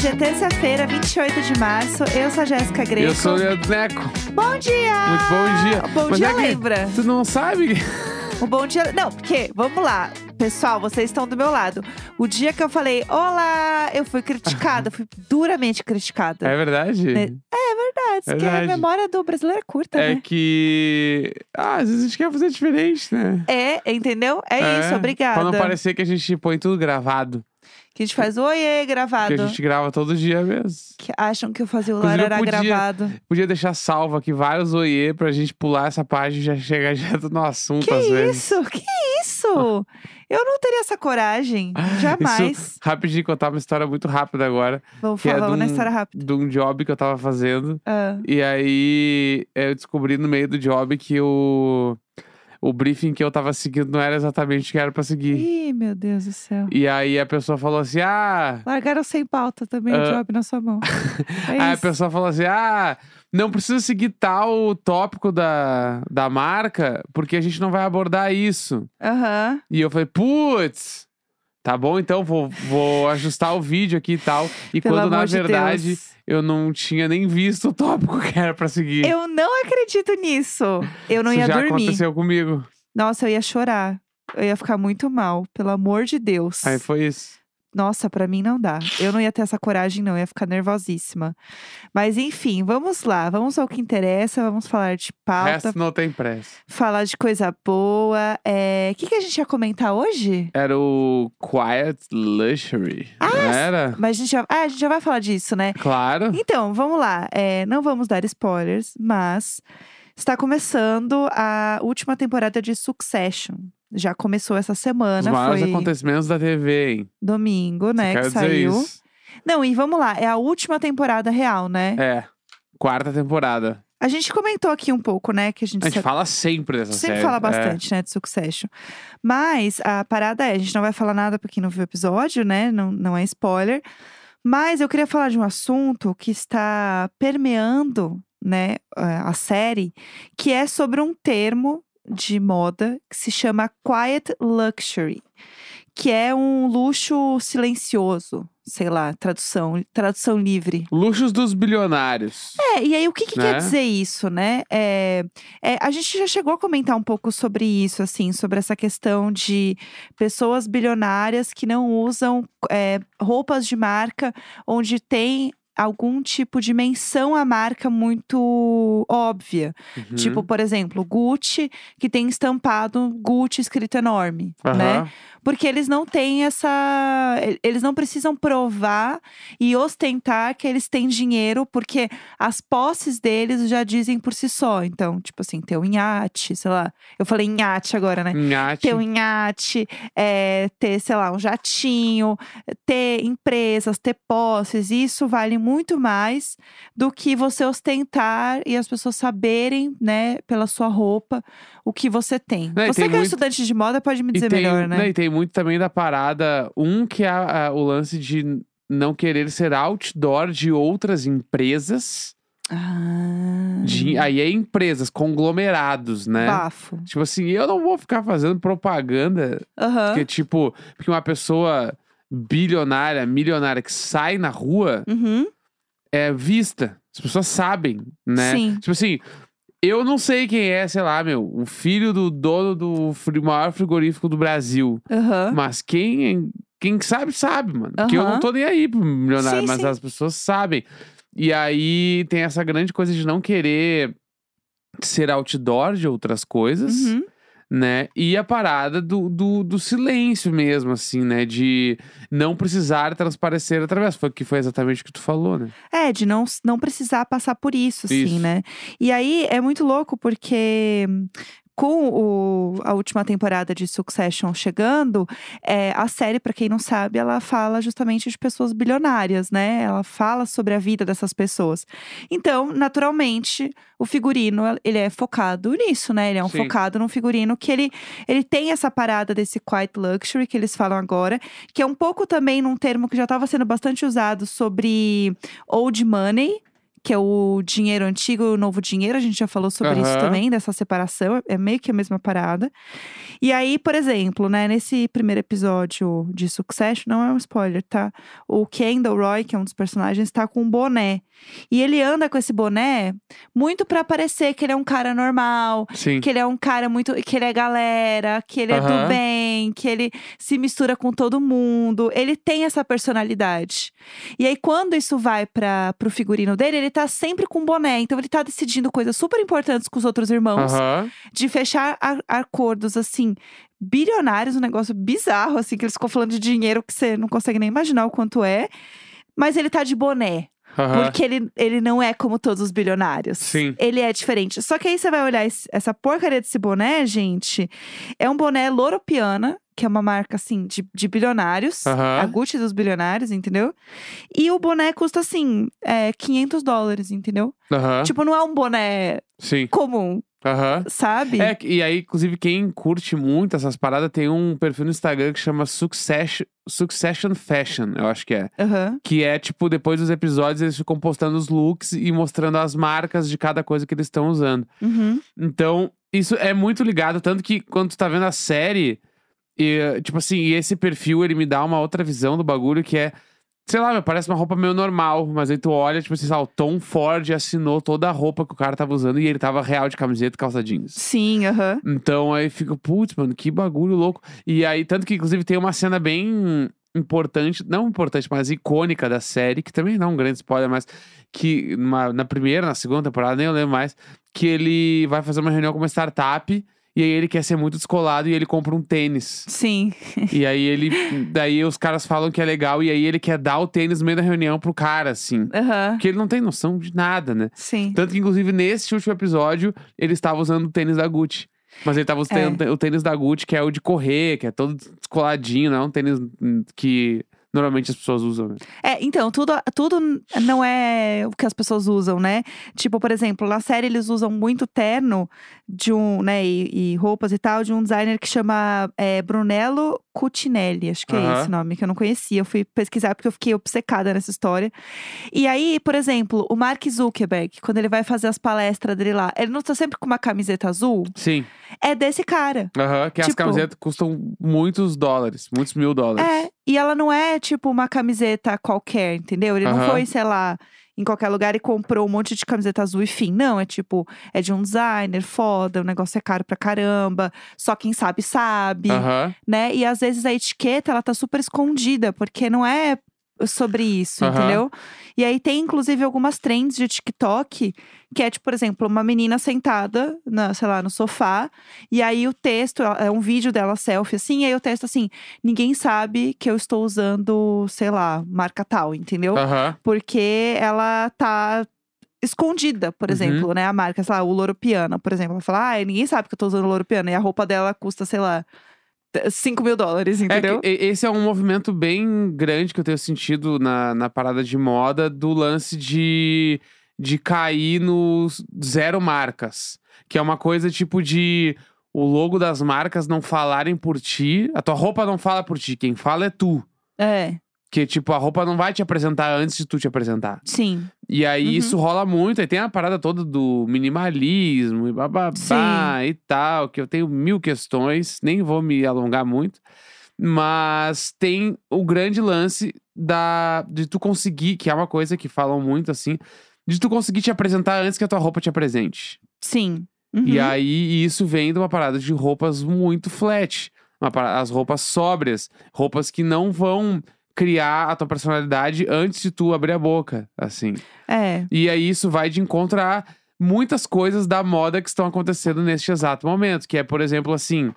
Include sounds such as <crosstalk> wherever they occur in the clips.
Hoje é terça-feira, 28 de março. Eu sou a Jéssica Greco. Eu sou o Leandro Neco. Bom dia! Muito bom dia. Bom Mas dia é lembra. Tu não sabe? O bom dia. Não, porque, vamos lá. Pessoal, vocês estão do meu lado. O dia que eu falei, olá, eu fui criticada, fui duramente criticada. É verdade? É verdade, que a verdade. memória do brasileiro é curta, É né? que. Ah, às vezes a gente quer fazer diferente, né? É, entendeu? É, isso, obrigada. Pra não parecer que a gente põe tudo gravado. Que a gente faz oiê gravado. Que a gente grava todo dia mesmo. Que acham que eu fazia o Inclusive, eu era podia- gravado. Podia deixar salvo aqui vários oiê pra gente pular essa página e já chegar <laughs> direto no assunto Que às vezes. isso? Que isso? <laughs> Eu não teria essa coragem. Jamais. Isso, rapidinho, contar uma história muito rápida agora. Vamos Que é falar de na um- história rápida. De um job que eu tava fazendo. Ah, E aí eu descobri no meio do job que o, o briefing que eu tava seguindo não era exatamente o que era pra seguir. Ih, meu Deus do céu. E aí a pessoa falou assim: ah. Largaram sem pauta também o Ah. job na sua mão. <laughs> É Aí a pessoa falou assim: ah, não precisa seguir tal tópico da, da marca, porque a gente não vai abordar isso. Aham. E eu falei, putz, tá bom, então vou, vou ajustar o vídeo aqui e tal. E Pelo quando na de verdade eu não tinha nem visto o tópico que era pra seguir. Eu não acredito nisso. Eu não Isso ia já dormir. aconteceu comigo. Nossa, eu ia chorar. Eu ia ficar muito mal, pelo amor de Deus. Aí foi isso. Nossa, pra mim não dá. Eu não ia ter essa coragem, não. Eu ia ficar nervosíssima. Mas enfim, vamos lá. Vamos ao que interessa. Vamos falar de pauta, resto não tem pressa. falar de coisa boa. É, O que, que a gente ia comentar hoje? Era o Quiet Luxury. Ah, não era? Mas a gente já, ah, a gente já vai falar disso, né? Claro. Então, vamos lá. É, não vamos dar spoilers, mas está começando a última temporada de Succession. Já começou essa Os semana, maiores foi acontecimentos da TV, hein? domingo, né? Quero Que saiu. isso. Não, e vamos lá, é a última temporada real, né? É. Quarta temporada. A gente comentou aqui um pouco, né? Que a gente, A gente fala sempre dessa sempre série. fala É. bastante, né? De Succession. Mas a parada é, a gente não vai falar nada pra quem não viu o episódio, né? Não, não é spoiler. Mas eu queria falar de um assunto que está permeando, né, a série, que é sobre um termo de moda que se chama quiet luxury, que é um luxo silencioso, sei lá, tradução, tradução livre. Luxos dos bilionários. É, e aí o que, que quer Né? dizer isso, né? É, é, a gente já chegou a comentar um pouco sobre isso, assim, sobre essa questão de pessoas bilionárias que não usam é, roupas de marca onde tem algum tipo de menção à marca muito óbvia. Uhum. Tipo, por exemplo, Gucci, que tem estampado Gucci escrito enorme, né? Aham. Porque eles não têm essa. Eles não precisam provar e ostentar que eles têm dinheiro, porque as posses deles já dizem por si só. Então, tipo assim, ter um iate, sei lá. Eu falei iate agora, né? Nhate. Ter um iate, é, ter, sei lá, um jatinho, ter empresas, ter posses, isso vale muito mais do que você ostentar e as pessoas saberem, né, pela sua roupa, o que você tem. Não, você tem que é um muito- estudante de moda pode me dizer tem, melhor, né? E tem muito também da parada. Um que é a- a- o lance de não querer ser outdoor de outras empresas. Ah, De, aí é empresas, conglomerados, né? bafo. Tipo assim, eu não vou ficar fazendo propaganda. Aham. Porque, tipo, porque uma pessoa bilionária, milionária que sai na rua Uhum. É vista. As pessoas sabem, né? Sim. Tipo assim, eu não sei quem é, sei lá, meu, o filho do dono do fri- maior frigorífico do Brasil. Aham. Mas quem, quem sabe, sabe, mano. Porque eu Aham. não tô nem aí pro milionário, Sim, mas sim. as pessoas sabem. E aí tem essa grande coisa de não querer ser outdoor de outras coisas, Uhum. Né? E a parada do, do, do silêncio mesmo, assim, né? De não precisar transparecer através. Foi que foi exatamente o que tu falou, né? É, de não, não precisar passar por isso, assim, Isso. né? E aí é muito louco porque. Com o- a última temporada de Succession chegando, é, a série, pra quem não sabe, ela fala justamente de pessoas bilionárias, né? Ela fala sobre a vida dessas pessoas. Então, naturalmente, o figurino, ele é focado nisso, né? Ele é um Sim. focado num figurino que ele, ele tem essa parada desse quiet luxury que eles falam agora, que é um pouco também num termo que já estava sendo bastante usado sobre old money, que é o dinheiro antigo e o novo dinheiro. A gente já falou sobre isso Aham. também, dessa separação. É meio que a mesma parada. E aí, por exemplo, né, nesse primeiro episódio de Succession, não é um spoiler, tá? O Kendall Roy, que é um dos personagens, tá com um boné. E ele anda com esse boné muito pra parecer que ele é um cara normal, Sim. que ele é um cara muito. que ele é galera, que ele é Aham. do bem, que ele se mistura com todo mundo. Ele tem essa personalidade. E aí, quando isso vai para pro figurino dele, ele tá sempre com boné. Então, ele tá decidindo coisas super importantes com os outros irmãos, Aham. de fechar acordos assim. Bilionários, um negócio bizarro, assim, que eles ficam falando de dinheiro que você não consegue nem imaginar o quanto é. Mas ele tá de boné. Aham. Porque ele, ele não é como todos os bilionários. Sim. Ele é diferente. Só que aí você vai olhar esse- essa porcaria desse boné, gente. É um boné Loropiana, que é uma marca, assim, de, de bilionários. Aham. A Gucci dos bilionários, entendeu? E o boné custa, assim, é, 500 dólares, entendeu? Aham. Tipo, não é um boné Sim. comum, Aham. sabe? É, e aí, inclusive, quem curte muito essas paradas tem um perfil no Instagram que chama Succession, Succession Fashion, eu acho que é. Aham. Que é, tipo, depois dos episódios, eles ficam postando os looks e mostrando as marcas de cada coisa que eles estão usando. Uhum. Então, isso é muito ligado. Tanto que quando tu tá vendo a série, e, tipo assim, e esse perfil, ele me dá uma outra visão do bagulho que é. Sei lá, meu, parece uma roupa meio normal, mas aí tu olha, tipo assim, ah, o Tom Ford assinou toda a roupa que o cara tava usando e ele tava real de camiseta e calça jeans. Sim, aham. Então aí fica, putz, mano, que bagulho louco. E aí, tanto que inclusive tem uma cena bem importante, não importante, mas icônica da série, que também não é um grande spoiler, mas que numa- na primeira, na segunda temporada, nem eu lembro mais, que ele vai fazer uma reunião com uma startup. E aí ele quer ser muito descolado e ele compra um tênis. Sim. <laughs> e aí ele. Daí os caras falam que é legal, e aí ele quer dar o tênis no meio da reunião pro cara, assim. Aham. Porque ele não tem noção de nada, né? Sim. Tanto que, inclusive, nesse último episódio, ele estava usando o tênis da Gucci. Mas ele estava usando o tênis da Gucci, que é o de correr, que é todo descoladinho, não é um tênis hum, que normalmente as pessoas usam. né? É, então, tudo, tudo não é o que as pessoas usam, né? Tipo, por exemplo, na série eles usam muito terno de um, né, e, e roupas e tal, de um designer que chama é, Brunello Cucinelli, acho que é Aham. esse nome, que eu não conhecia. Eu fui pesquisar porque eu fiquei obcecada nessa história. E aí, por exemplo, o Mark Zuckerberg, quando ele vai fazer as palestras dele lá, ele não tá sempre com uma camiseta azul? Sim. É desse cara. Aham, que as Tipo- camisetas custam muitos dólares, muitos mil dólares. É, e ela não é tipo uma camiseta qualquer, entendeu? Ele não Aham. foi, sei lá, em qualquer lugar e comprou um monte de camiseta azul e fim. Não, é tipo, é de um designer foda, o negócio é caro pra caramba, só quem sabe sabe, né? E às vezes a etiqueta, ela tá super escondida, porque não é sobre isso, Aham. entendeu? E aí tem inclusive algumas trends de TikTok, que é tipo, por exemplo, uma menina sentada, na, sei lá, no sofá, e aí o texto, é um vídeo dela selfie assim, e aí o texto assim, ninguém sabe que eu estou usando, sei lá, marca tal, entendeu? Aham. Porque ela tá escondida, por Uhum. exemplo, né? A marca, sei lá, o Loro Piana, por exemplo. Ela fala, ah, ninguém sabe que eu tô usando Loro Piana. E a roupa dela custa, sei lá, 5 mil dólares, É entendeu? e- esse é um movimento bem grande que eu tenho sentido na, na parada de moda do lance de, de cair nos zero marcas. Que é uma coisa tipo de o logo das marcas não falarem por ti. A tua roupa não fala por ti, quem fala é tu. É, Que, tipo, a roupa não vai te apresentar antes de tu te apresentar. sim. E aí Uhum. isso rola muito. Aí tem a parada toda do minimalismo e bababá Sim. e tal, que eu tenho mil questões, nem vou me alongar muito. Mas tem o grande lance da de tu conseguir, que é uma coisa que falam muito assim, de tu conseguir te apresentar antes que a tua roupa te apresente. Sim. Uhum. E aí isso vem de uma parada de roupas muito flat. Parada- as roupas sóbrias, roupas que não vão criar a tua personalidade antes de tu abrir a boca, assim. É, E aí isso vai de encontrar muitas coisas da moda que estão acontecendo neste exato momento. Que é, por exemplo, assim.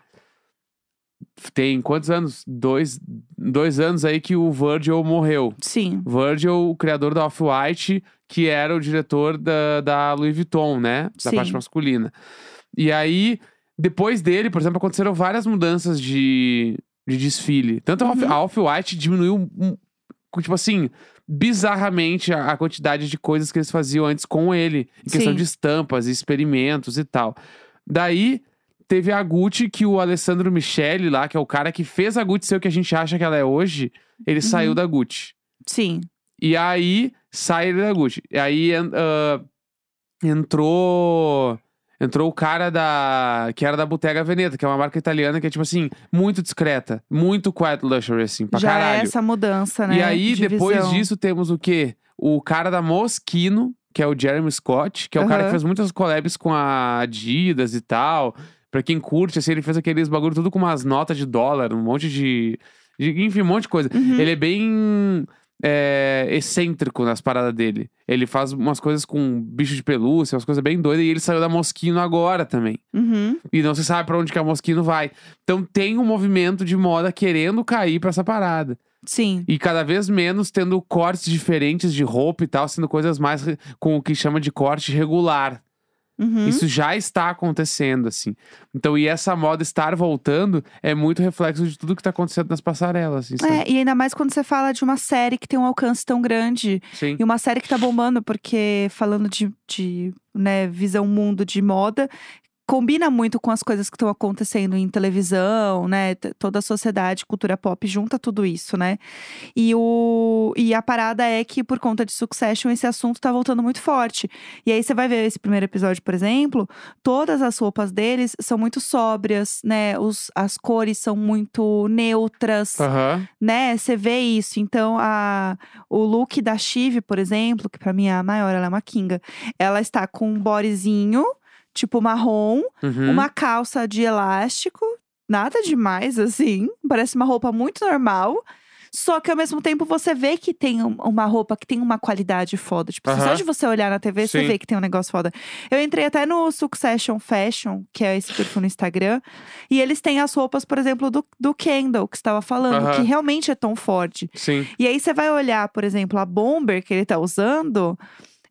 Tem quantos anos? Dois, dois anos aí que o Virgil morreu. sim. Virgil, o criador da Off-White, que era o diretor da, da Louis Vuitton, né? Da Sim. parte masculina. E aí, depois dele, por exemplo, aconteceram várias mudanças de, de desfile. Tanto Uhum. a Off-White diminuiu, tipo assim, bizarramente a, a quantidade de coisas que eles faziam antes com ele. Em questão Sim. de estampas, experimentos e tal. Daí, teve a Gucci, que o Alessandro Michele lá, que é o cara que fez a Gucci ser o que a gente acha que ela é hoje, ele Uhum. saiu da Gucci. Sim. E aí sai ele da Gucci. E aí ah, entrou. Entrou o cara da. que era da Bottega Veneta, que é uma marca italiana que é, tipo assim, muito discreta. Muito quiet luxury, assim, pra Já é caralho. essa mudança, né? E aí, de depois visão. disso, temos o quê? O cara da Moschino, que é o Jeremy Scott, que é o cara que fez muitas collabs com a Adidas e tal. Pra quem curte, assim, ele fez aqueles bagulho tudo com umas notas de dólar, um monte de. de- enfim, um monte de coisa. Uhum. Ele é bem é, excêntrico nas paradas dele. Ele faz umas coisas com bicho de pelúcia, umas coisas bem doidas, e ele saiu da Moschino agora também. Uhum. E não se sabe pra onde que a Moschino vai. Então tem um movimento de moda querendo cair pra essa parada. Sim. E cada vez menos tendo cortes diferentes de roupa e tal, sendo coisas mais com o que chama de corte regular. Uhum. Isso já está acontecendo, assim. Então, e essa moda estar voltando é muito reflexo de tudo que tá acontecendo nas passarelas, assim? É, e ainda mais quando você fala de uma série que tem um alcance tão grande. Sim. E uma série que tá bombando, porque falando de, de né, visão mundo de moda, combina muito com as coisas que estão acontecendo em televisão, né? Toda a sociedade, cultura pop, junta tudo isso, né? E, o, e a parada é que, por conta de Succession, esse assunto tá voltando muito forte. E aí você vai ver esse primeiro episódio, por exemplo, todas as roupas deles são muito sóbrias, né? Os, as cores são muito neutras né? Você vê isso. Então, a, o look da Chive, por exemplo, que pra mim é a maior, ela é uma kinga. Ela está com um bodyzinho, tipo marrom, Uhum. uma calça de elástico, nada demais, assim. Parece uma roupa muito normal. Só que ao mesmo tempo você vê que tem um- uma roupa que tem uma qualidade foda. Tipo, só Aham. de você olhar na TV, você Sim. vê que tem um negócio foda. Eu entrei até no Succession Fashion, que é esse perfil no Instagram. E eles têm as roupas, por exemplo, do, do Kendall, que você estava falando, que realmente é Tom Ford. Sim. E aí você vai olhar, por exemplo, a Bomber que ele tá usando,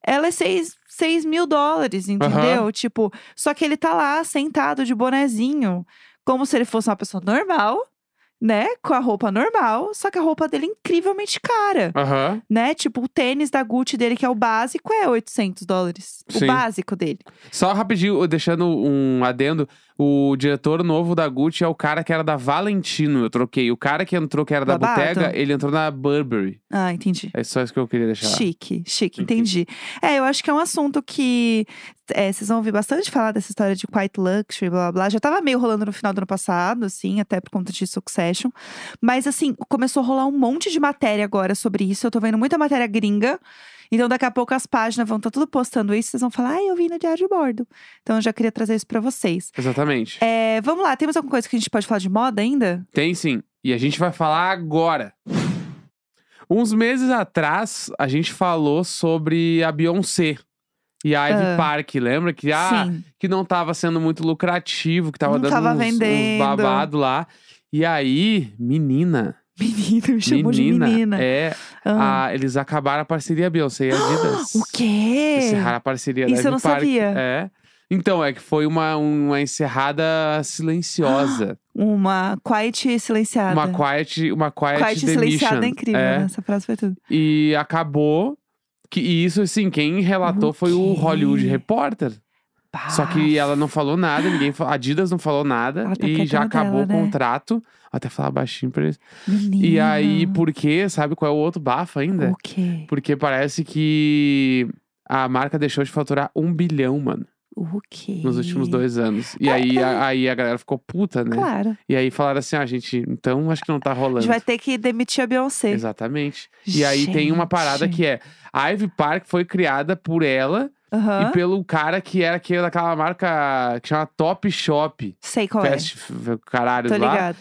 ela é 6, mil dólares, entendeu? Tipo, só que ele tá lá sentado de bonezinho, como se ele fosse uma pessoa normal, né? Com a roupa normal, só que a roupa dele é incrivelmente cara, Aham. né? Tipo, o tênis da Gucci dele, que é o básico, é 800 dólares. Sim. O básico dele. Só rapidinho, deixando um adendo. O diretor novo da Gucci é o cara que era da Valentino. Eu troquei. O cara que entrou, que era da Babado. Bottega, ele entrou na Burberry. Ah, entendi. É só isso que eu queria deixar. Chique, chique, entendi. É, eu acho que é um assunto que é, vocês vão ouvir bastante falar dessa história de quiet luxury, blá blá blá. Já tava meio rolando no final do ano passado, assim, até por conta de Succession. Mas, assim, começou a rolar um monte de matéria agora sobre isso. Eu tô vendo muita matéria gringa. Então, daqui a pouco as páginas vão estar tudo postando isso. Vocês vão falar, ah, eu vi no Diário de Bordo. Então, eu já queria trazer isso pra vocês. Exatamente. É, vamos lá, temos alguma coisa que a gente pode falar de moda ainda? Tem sim. E a gente vai falar agora. Uns meses atrás, a gente falou sobre a Beyoncé e a Ivy Ah. Park. Lembra que, ah, Sim. que não tava sendo muito lucrativo, que tava Não dando tava uns, vendendo. babado lá. E aí, menina, Menina, me chamou de menina. é, Ah. a- eles acabaram a parceria Beyoncé e <gasps> Adidas. O quê? Encerraram a parceria Isso da eu não Park. sabia. É. Então, é que foi uma, uma encerrada silenciosa. <gasps> Uma quiet silenciada. uma quiet, uma quiet, quiet demission. silenciada é incrível, É. né? Essa frase foi tudo. E acabou que e isso, assim, quem relatou foi o? Hollywood Reporter. Só que ela não falou nada, ninguém falou, a Adidas não falou nada tá e já acabou dela, o né? contrato. Vou até falar baixinho pra eles. Menina. E aí, por quê? Sabe qual é o outro bafo ainda? O quê? Porque parece que a marca deixou de faturar um bilhão, mano, O quê? nos últimos dois anos. E É, aí, é. a, aí a galera ficou puta, né? Claro. E aí falaram assim: ah, gente, então acho que não tá A rolando. gente vai ter que demitir a Beyoncé. Exatamente. E aí tem uma parada Gente. que é: a Ivy Park foi criada por ela Aham. e pelo cara que era aquele daquela marca que chama Top Shop. Sei qual Fast f- caralho é. Tô lá. ligada.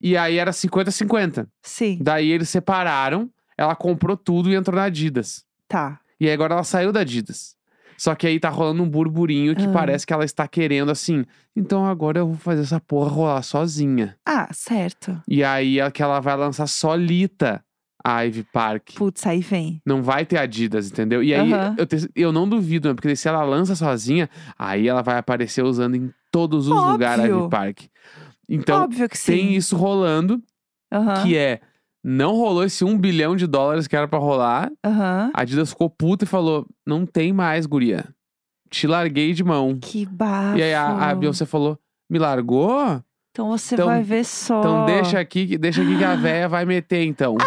E aí era 50-50. Sim, Daí eles separaram, ela comprou tudo e entrou na Adidas. tá. E aí agora ela saiu da Adidas. Só que aí tá rolando um burburinho que Ah. parece que ela está querendo assim. Então agora eu vou fazer essa porra rolar sozinha. Ah, certo. E aí é que ela vai lançar solita a Ivy Park. Putz, aí vem. Não vai ter Adidas, entendeu? E aí, Aham. eu, te- eu não duvido, né? Porque se ela lança sozinha, aí ela vai aparecer usando em todos os Óbvio. lugares a Ivy Park. Então, tem isso rolando, Aham. que é... Não rolou esse um bilhão de dólares que era pra rolar. Aham. A Adidas ficou puta e falou, não tem mais, guria. Te larguei de mão. Que bafo. E aí a, a Beyoncé falou, me largou? Então você Então- vai ver só. Então deixa aqui, deixa aqui que a véia vai meter, então.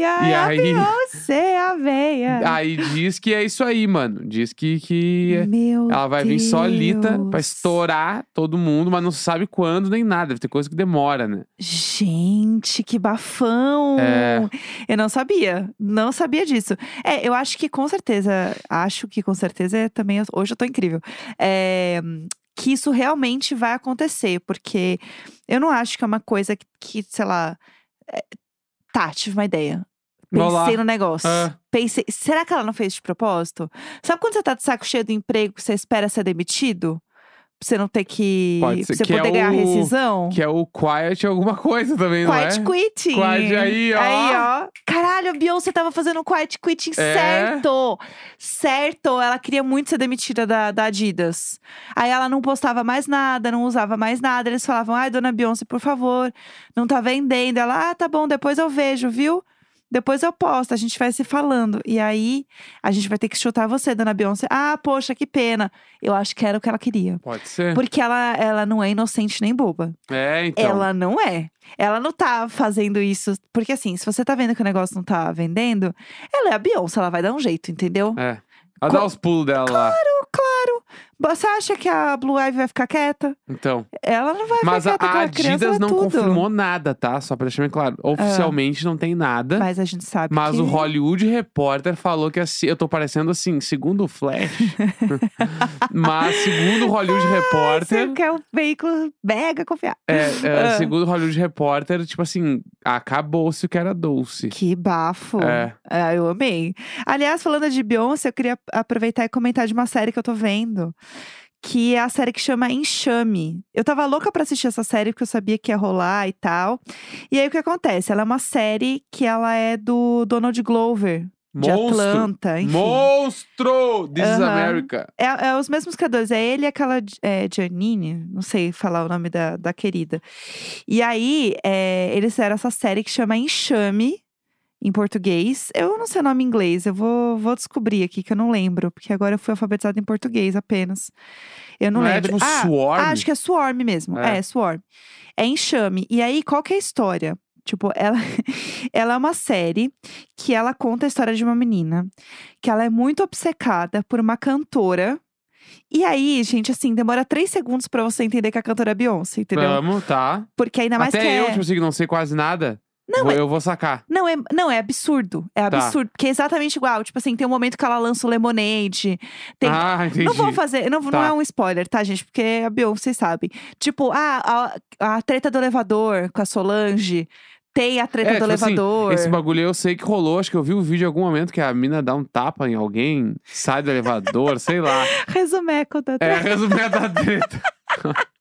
E a aí- Beyoncé, a veia. Aí diz que é isso aí, mano. Diz que, que Meu ela vai vir solita pra Deus. estourar todo mundo, mas não se sabe quando nem nada. Deve ter coisa que demora, né? Gente, que bafão! É. Eu não sabia, não sabia disso. É, eu acho que com certeza, acho que com certeza é também, hoje eu tô incrível. É, que isso realmente vai acontecer, porque eu não acho que é uma coisa que, que, sei lá. É, tá, tive uma ideia. Pensei no negócio. Ah. Pensei, será que ela não fez de propósito? Sabe quando você tá de saco cheio do emprego que você espera ser demitido? Pra você não ter que. Pode ser pra você que é poder ganhar o- rescisão? Que é o quiet alguma coisa também, Quiet não é? quitting. Quiet aí, ó. Aí, ó. Caralho, a Beyoncé tava fazendo quiet quitting É. certo. Certo. Ela queria muito ser demitida da, da Adidas. Aí ela não postava mais nada, não usava mais nada. Eles falavam, ai, dona Beyoncé, por favor, não tá vendendo. Ela, ah, tá bom, depois eu vejo, viu? Depois eu posto, a gente vai se falando. E aí, a gente vai ter que chutar você, dona Beyoncé. Ah, poxa, que pena. Eu acho que era o que ela queria. Pode ser. Porque ela, ela não é inocente nem boba. É, então. Ela não é. Ela não tá fazendo isso. Porque assim, se você tá vendo que o negócio não tá vendendo, ela é a Beyoncé, ela vai dar um jeito, entendeu? É. Ela Co- dá os pulos dela lá. Claro. Você acha que a Blue Ivy vai ficar quieta? Então. Ela não vai Mas a, ficar quieta, a aquela criança Adidas vai não tudo. confirmou nada, tá? Só pra deixar bem claro. Oficialmente não tem nada. Mas a gente sabe Mas que... o Hollywood Reporter falou que assim, eu tô parecendo assim, segundo o Flash. <laughs> mas segundo o Hollywood Reporter, Você quer um veículo mega confiável. é, é, Ah. segundo o Hollywood Reporter, tipo assim, acabou-se o que era doce. Que bafo. É. Ah, eu amei. Aliás, falando de Beyoncé, eu queria aproveitar e comentar de uma série que eu tô vendo. Que é a série que chama Enxame. Eu tava louca pra assistir essa série porque eu sabia que ia rolar e tal. E aí o que acontece? Ela é uma série que ela é do Donald Glover, de Monstro! Atlanta, enfim. Monstro! This is Aham. America. É, é os mesmos criadores. É ele e aquela é, Janine, não sei falar o nome da, da querida. E aí, é, eles fizeram essa série que chama Enxame, em português. Eu não sei o nome em inglês, eu vou, vou descobrir aqui, que eu não lembro. Porque agora eu fui alfabetizada em português apenas. Eu não, Não é lembro. tipo ah, Swarm? ah, acho que é Swarm mesmo. É. É, Swarm. É Enxame. E aí, qual que é a história? Tipo, ela, <laughs> ela é uma série que ela conta a história de uma menina que ela é muito obcecada por uma cantora. E aí, gente, assim, demora três segundos pra você entender que a cantora é Beyoncé, entendeu? Vamos, tá. Porque ainda mais Até que eu, é... tipo assim, que não sei quase nada. Não, vou- mas- eu vou sacar. Não, é, não, é absurdo. É Tá. absurdo. Porque é exatamente igual. Tipo assim, tem um momento que ela lança o Lemonade. Tem... Ah, entendi. Não vou fazer, não, não Tá. é um spoiler, tá, gente? Porque a Beyoncé, vocês sabem. Tipo, ah, a, a treta do elevador com a Solange. Tem a treta É, do tipo assim, elevador. Esse bagulho eu sei que rolou, acho que eu vi um vídeo em algum momento que a mina dá um tapa em alguém, sai do elevador, sei lá. <laughs> Resumeco da É, treta. resumindo a <laughs>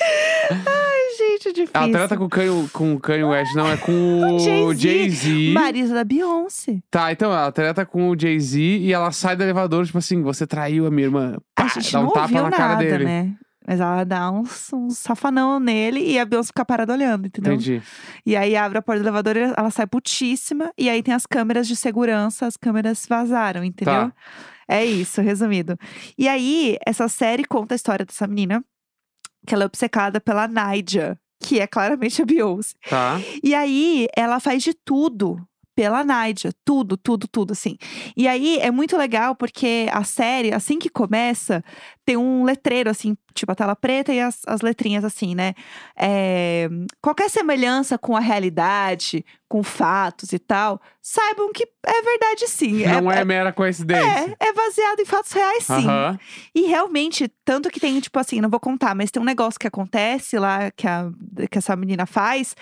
treta. Gente, difícil. A treta com o Kanye, com o Kanye West, não, é com o <laughs> Jay-Z. Marido da Beyoncé. Tá, então, ela treta com o Jay-Z e ela sai do elevador, tipo assim, você traiu a minha irmã. Pá, a gente dá um não tapa na cara nada, dele. né? Mas ela dá uns, uns safanão nele e a Beyoncé fica parada olhando, entendeu? Entendi. E aí abre a porta do elevador e ela sai putíssima. E aí tem as câmeras de segurança, as câmeras vazaram, entendeu? Tá. É isso, resumido. E aí, essa série conta a história dessa menina, que ela é obcecada pela Naija, que é claramente a Beyoncé. Tá. E aí, ela faz de tudo pela Naija. Tudo, tudo, tudo, assim. E aí, é muito legal porque a série, assim que começa, tem um letreiro, assim, tipo a tela preta e as, as letrinhas, assim, né? É, qualquer semelhança com a realidade, com fatos e tal, saibam que é verdade sim. Não é, mera coincidência. é, é baseado em fatos reais, sim. E realmente, tanto que tem, tipo assim, não vou contar, mas tem um negócio que acontece lá, que, a, que essa menina faz,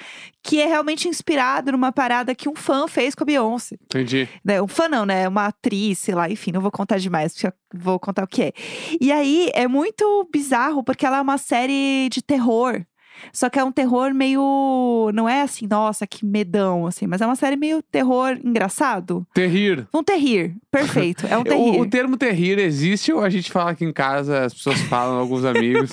que é realmente inspirado numa parada que um fã fez com a Beyoncé. Entendi. Né? Um fã não, né? Uma atriz, sei lá, enfim, não vou contar demais, porque eu vou contar o que é. E aí, é muito bizarro, porque ela é uma série de terror. Só que é um terror meio. Não é assim, nossa, que medão, assim, mas é uma série meio terror engraçado. Terrir. Um terrir. Perfeito. É um <laughs> O, terrir. o termo terrir existe ou a gente fala aqui em casa, as pessoas falam, alguns <laughs> amigos?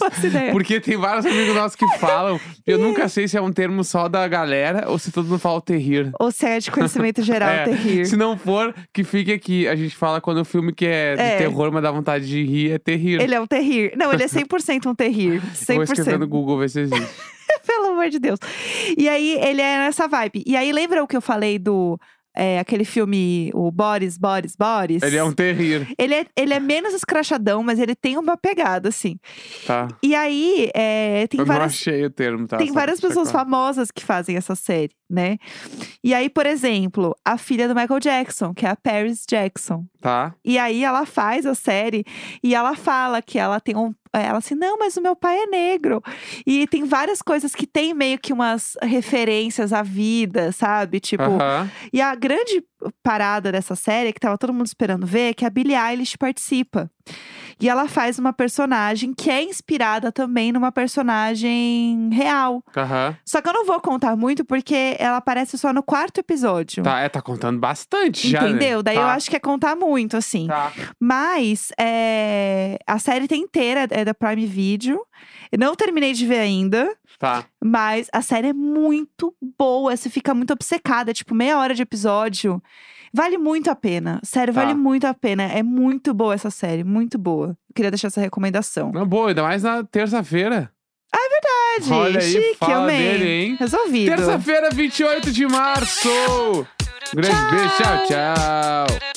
Porque tem vários amigos nossos que falam. Eu nunca sei se é um termo só da galera ou se todo mundo fala o terrir. Ou se é de conhecimento geral, <laughs> É, terrir. Se não for, que fique aqui. A gente fala quando o filme que é de É. terror, mas dá vontade de rir, é terrir. Ele é um terrir. Não, ele é 100% um terrir. Vou escrever no 100%. Google ver se existe. <laughs> Pelo amor de Deus. E aí, ele é nessa vibe. E aí, lembra o que eu falei do. é, aquele filme, o Boris, Boris, Boris? Ele é um terrir, Ele é, ele é menos escrachadão, mas ele tem uma pegada, assim. tá? E aí, é, tem Eu não várias. achei o termo, tá? Tem várias pra pessoas famosas que fazem essa série, né? E aí, por exemplo, a filha do Michael Jackson, que é a Paris Jackson. Tá? E aí ela faz a série e ela fala que ela tem um. Ela assim, não, mas o meu pai é negro. E tem várias coisas que tem meio que umas referências à vida, sabe? Tipo. Aham. E a grande parada dessa série, que tava todo mundo esperando ver, é que a Billie Eilish participa. E ela faz uma personagem que é inspirada também numa personagem real. Aham. Só que eu não vou contar muito porque ela aparece só no quarto episódio. Tá, é, tá contando bastante já. né? Entendeu? Daí eu Tá. acho que é contar muito, assim. Tá. Mas é, a série tem inteira, é da Prime Video. Eu não terminei de ver ainda, Tá. mas a série é muito boa. Você fica muito obcecada, tipo, meia hora de episódio. Vale muito a pena. Sério, Tá. vale muito a pena. É muito boa essa série, muito boa. Eu queria deixar essa recomendação. Não, boa, ainda mais na terça-feira. Verdade, Olha aí, chique, fala amei. dele, hein? Resolvido. Terça-feira, 28 de março. Um grande beijo, tchau, tchau.